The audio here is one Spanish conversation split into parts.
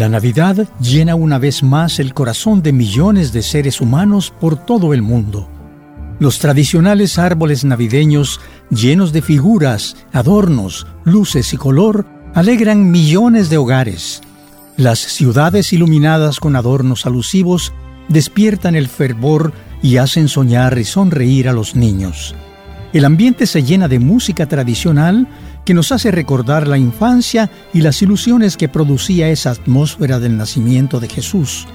La Navidad llena una vez más el corazón de millones de seres humanos por todo el mundo. Los tradicionales árboles navideños llenos de figuras, adornos, luces y color alegran millones de hogares. Las ciudades iluminadas con adornos alusivos despiertan el fervor y hacen soñar y sonreír a los niños. El ambiente se llena de música tradicional que nos hace recordar la infancia y las ilusiones que producía esa atmósfera del nacimiento de Jesús.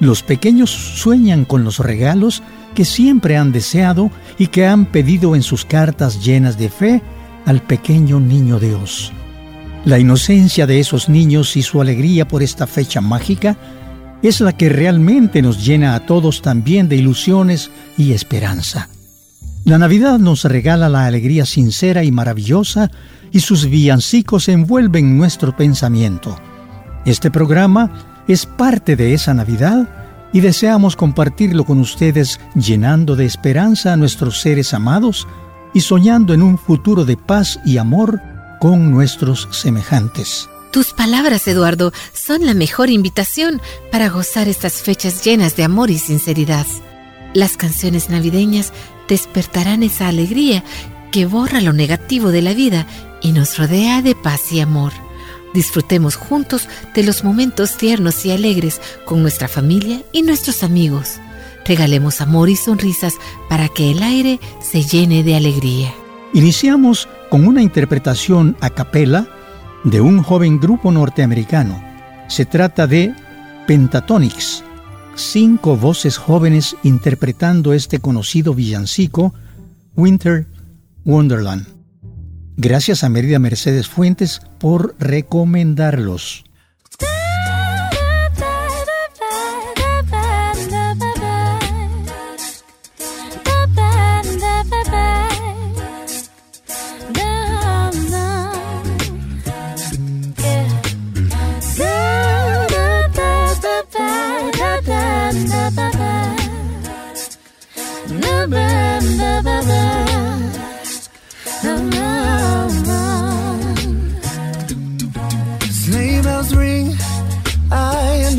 Los pequeños sueñan con los regalos que siempre han deseado y que han pedido en sus cartas llenas de fe al pequeño niño Dios. La inocencia de esos niños y su alegría por esta fecha mágica es la que realmente nos llena a todos también de ilusiones y esperanza. La Navidad nos regala la alegría sincera y maravillosa y sus villancicos envuelven nuestro pensamiento. Este programa es parte de esa Navidad y deseamos compartirlo con ustedes llenando de esperanza a nuestros seres amados y soñando en un futuro de paz y amor con nuestros semejantes. Tus palabras, Eduardo, son la mejor invitación para gozar estas fechas llenas de amor y sinceridad. Las canciones navideñas despertarán esa alegría que borra lo negativo de la vida y nos rodea de paz y amor. Disfrutemos juntos de los momentos tiernos y alegres con nuestra familia y nuestros amigos. Regalemos amor y sonrisas para que el aire se llene de alegría. Iniciamos con una interpretación a capela de un joven grupo norteamericano. Se trata de Pentatonics, cinco voces jóvenes interpretando este conocido villancico, Winter Wonderland. Gracias a Merida Mercedes Fuentes por recomendarlos.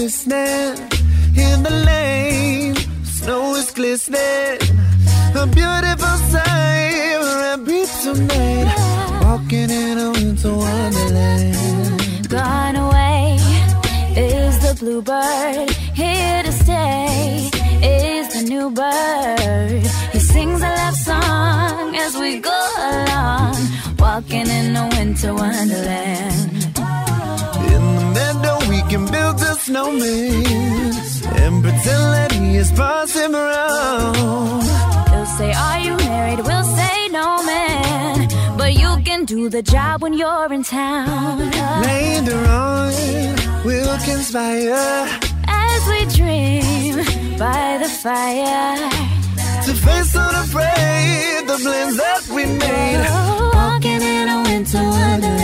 Listening in the lane. Snow is glistening, a beautiful sight. We're happy tonight, walking in a winter wonderland. Gone away is the bluebird, here to stay new bird. He sings a love song as we go along, walking in a winter wonderland. In the meadow, we can build a snowman and pretend that he is passing around. They'll say, Are you married? We'll say, No, man. But you can do the job when you're in town. Later on, we'll conspire we dream by the fire. to face unafraid the plans that we made. Walking in a winter wonderland.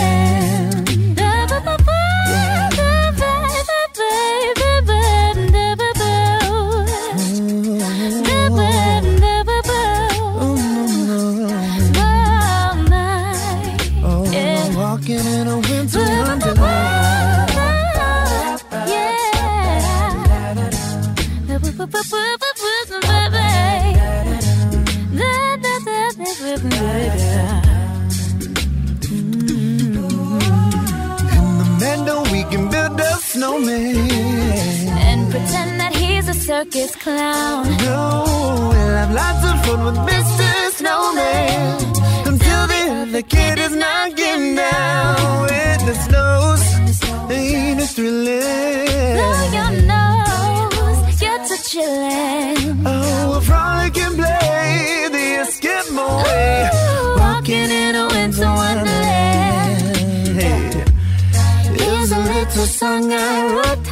Little song I wrote.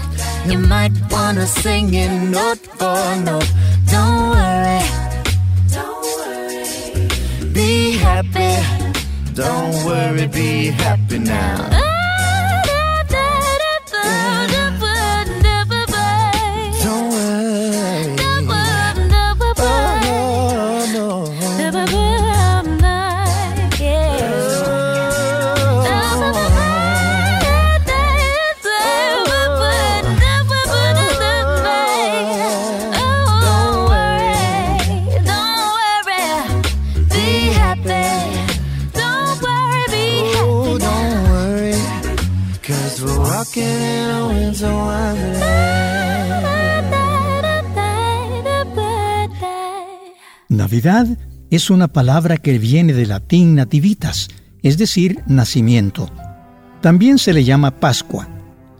You might wanna sing it note for note. Don't worry, don't worry. be happy. Don't worry, be happy Navidad es una palabra que viene del latín nativitas, es decir, nacimiento. También se le llama Pascua.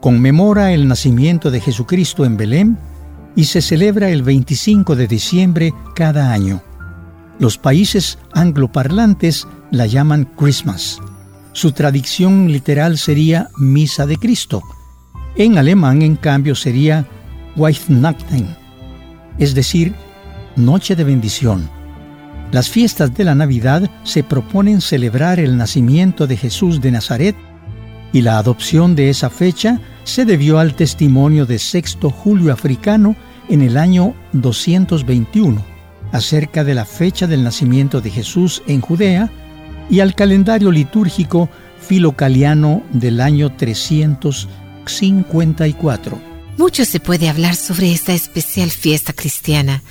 Conmemora el nacimiento de Jesucristo en Belén y se celebra el 25 de diciembre cada año. Los países angloparlantes la llaman Christmas. Su traducción literal sería Misa de Cristo. En alemán, en cambio, sería Weihnachten, es decir, Noche de Bendición. Las fiestas de la Navidad se proponen celebrar el nacimiento de Jesús de Nazaret y la adopción de esa fecha se debió al testimonio de Sexto Julio Africano en el año 221 acerca de la fecha del nacimiento de Jesús en Judea y al calendario litúrgico filocaliano del año 354. Mucho se puede hablar sobre esta especial fiesta cristiana,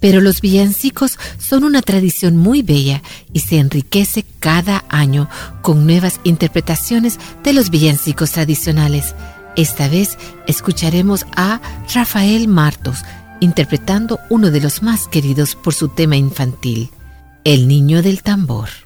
pero los villancicos son una tradición muy bella y se enriquece cada año con nuevas interpretaciones de los villancicos tradicionales. Esta vez escucharemos a Rafael Martos interpretando uno de los más queridos por su tema infantil, El niño del tambor.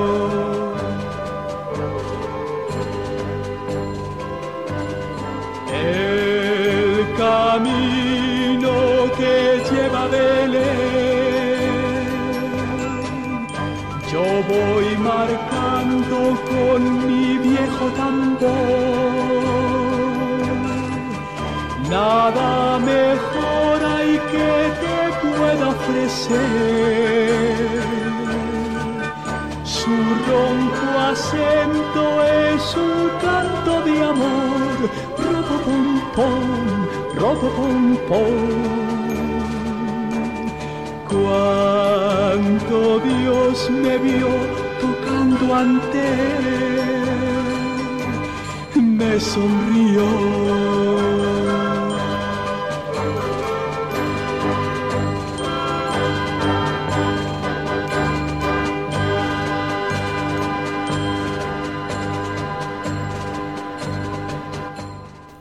Nada mejor hay que te pueda ofrecer. Su ronco acento es un canto de amor. Robo pom pom, robo pom pom. Dios me vio tocando ante él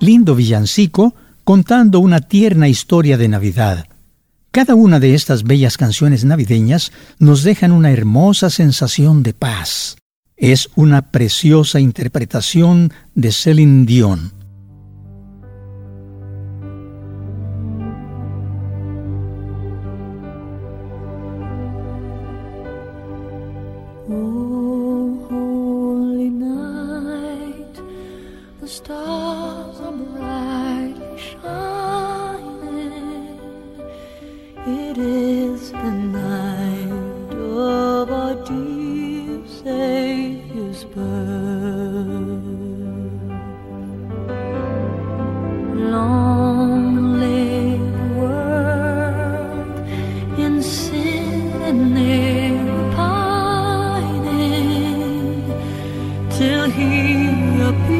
Lindo villancico contando una tierna historia de Navidad. Cada una de estas bellas canciones navideñas nos dejan una hermosa sensación de paz, es una preciosa interpretación de Celine Dion. You.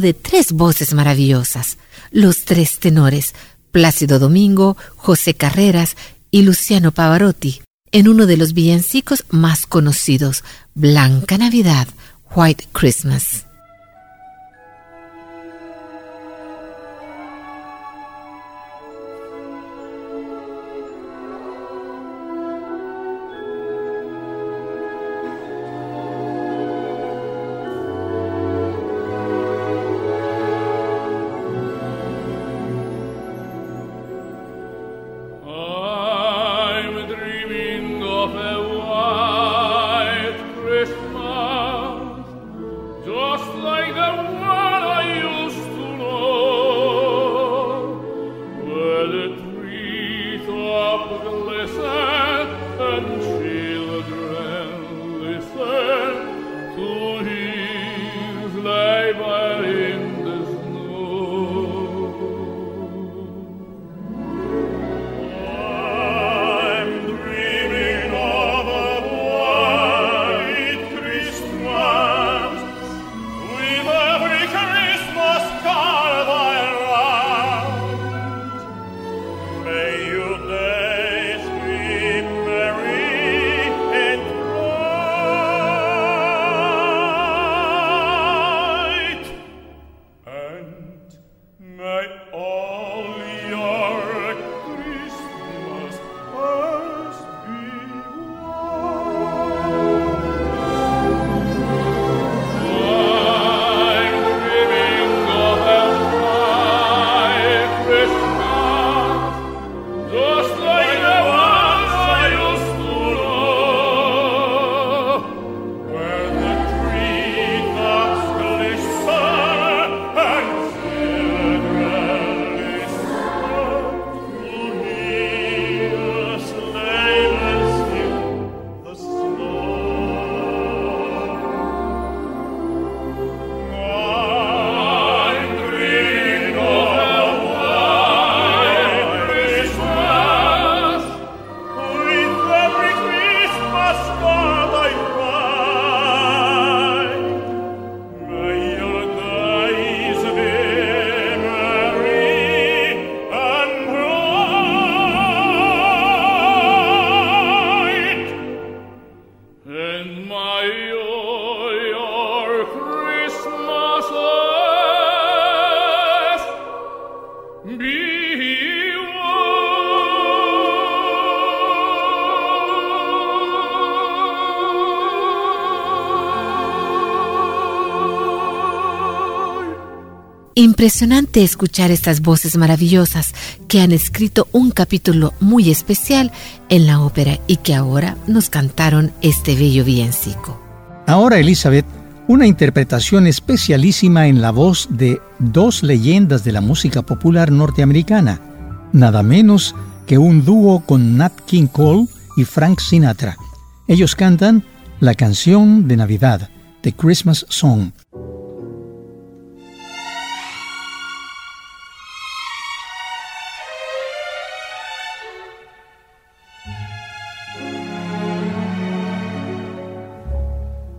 De tres voces maravillosas, los tres tenores, Plácido Domingo, José Carreras y Luciano Pavarotti, en uno de los villancicos más conocidos, Blanca Navidad, White Christmas. All Impresionante escuchar estas voces maravillosas que han escrito un capítulo muy especial en la ópera y que ahora nos cantaron este bello villancico. Ahora, Elizabeth, una interpretación especialísima en la voz de dos leyendas de la música popular norteamericana, nada menos que un dúo con Nat King Cole y Frank Sinatra. Ellos cantan la canción de Navidad, The Christmas Song.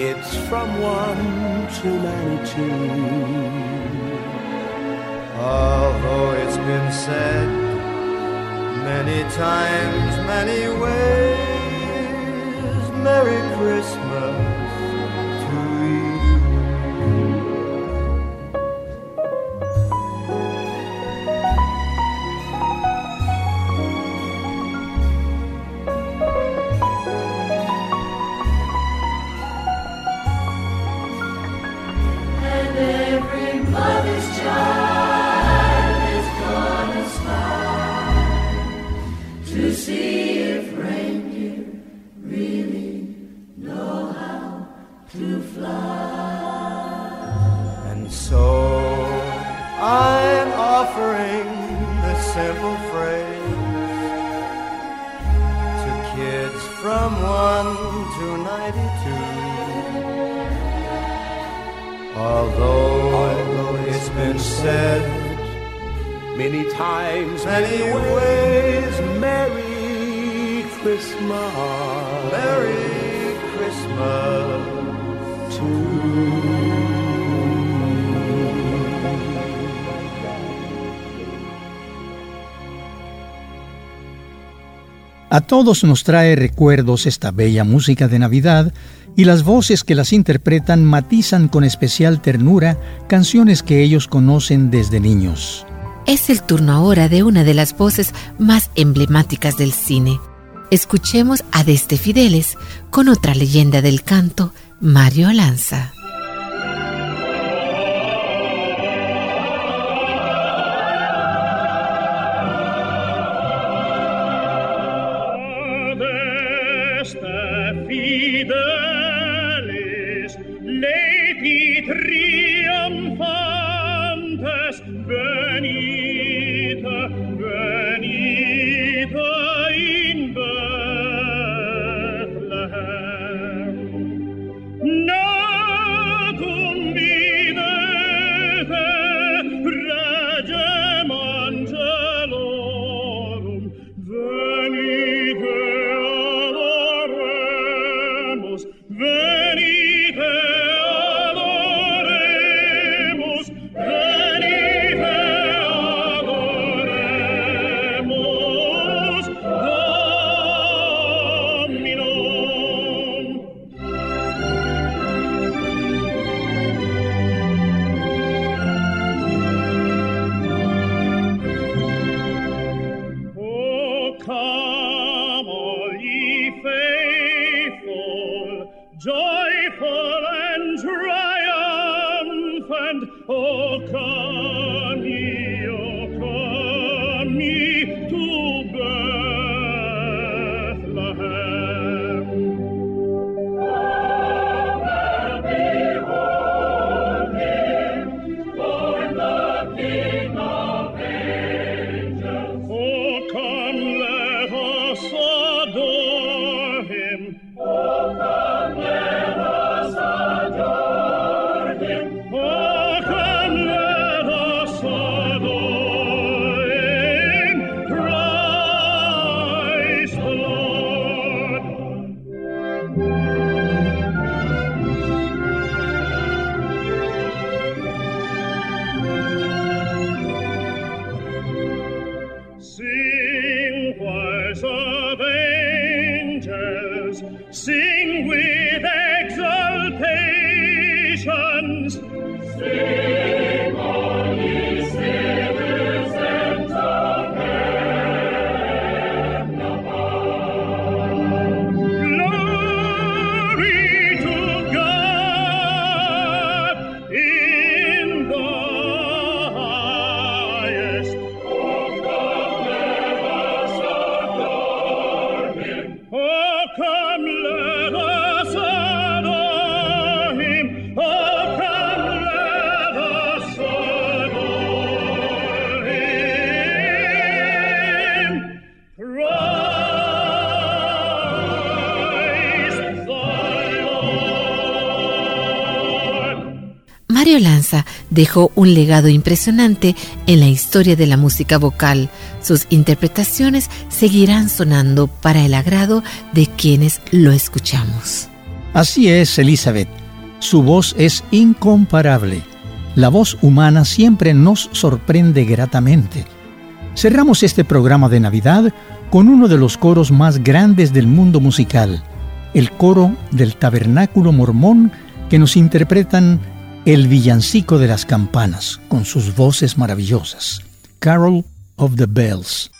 It's from one to ninety-two. Although it's been said many times, many ways, Merry Christmas. A todos nos trae recuerdos esta bella música de Navidad y las voces que las interpretan matizan con especial ternura canciones que ellos conocen desde niños. Es el turno ahora de una de las voces más emblemáticas del cine. Escuchemos a Deste Fideles con otra leyenda del canto, Mario Lanza. Dejó un legado impresionante en la historia de la música vocal. Sus interpretaciones seguirán sonando para el agrado de quienes lo escuchamos. Así es, Elizabeth. Su voz es incomparable. La voz humana siempre nos sorprende gratamente. Cerramos este programa de Navidad con uno de los coros más grandes del mundo musical, el coro del Tabernáculo Mormón que nos interpretan el villancico de las campanas con sus voces maravillosas. Carol of the Bells.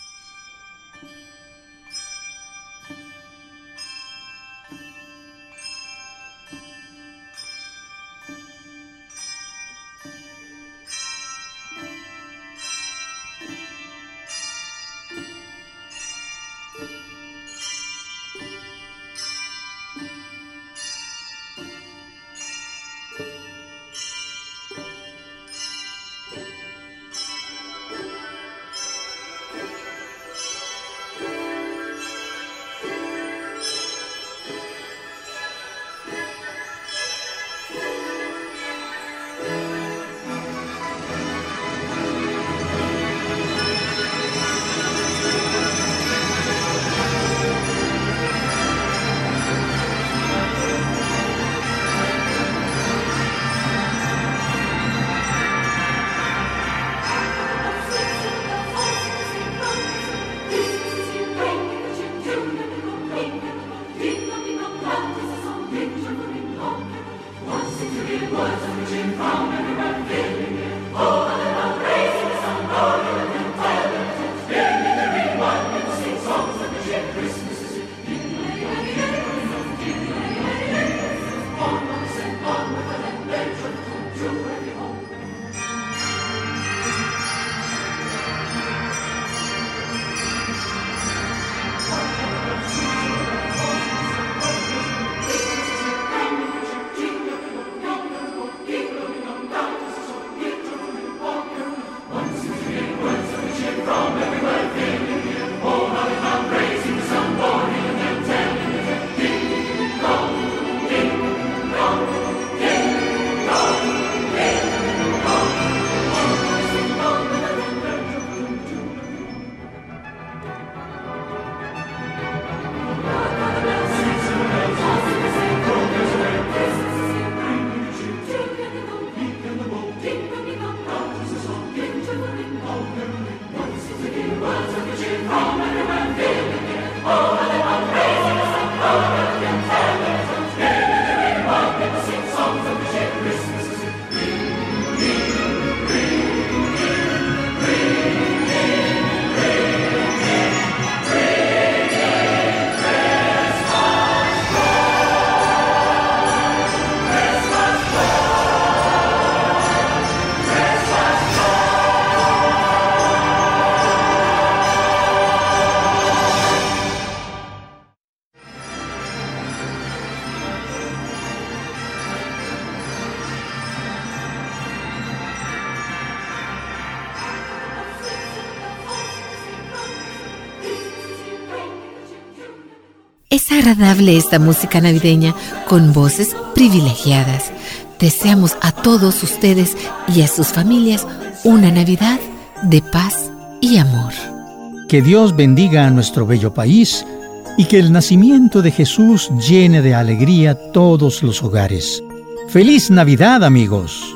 Agradable esta música navideña con voces privilegiadas. Deseamos a todos ustedes y a sus familias una Navidad de paz y amor. Que Dios bendiga a nuestro bello país y que el nacimiento de Jesús llene de alegría todos los hogares. ¡Feliz Navidad amigos!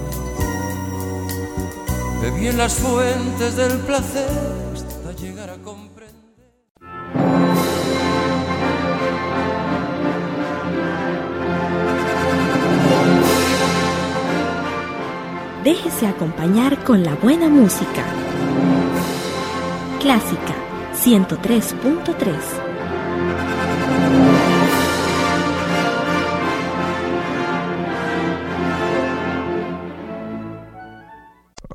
y en las fuentes del placer hasta llegar a comprender. Déjese acompañar con la buena música. Clásica 103.3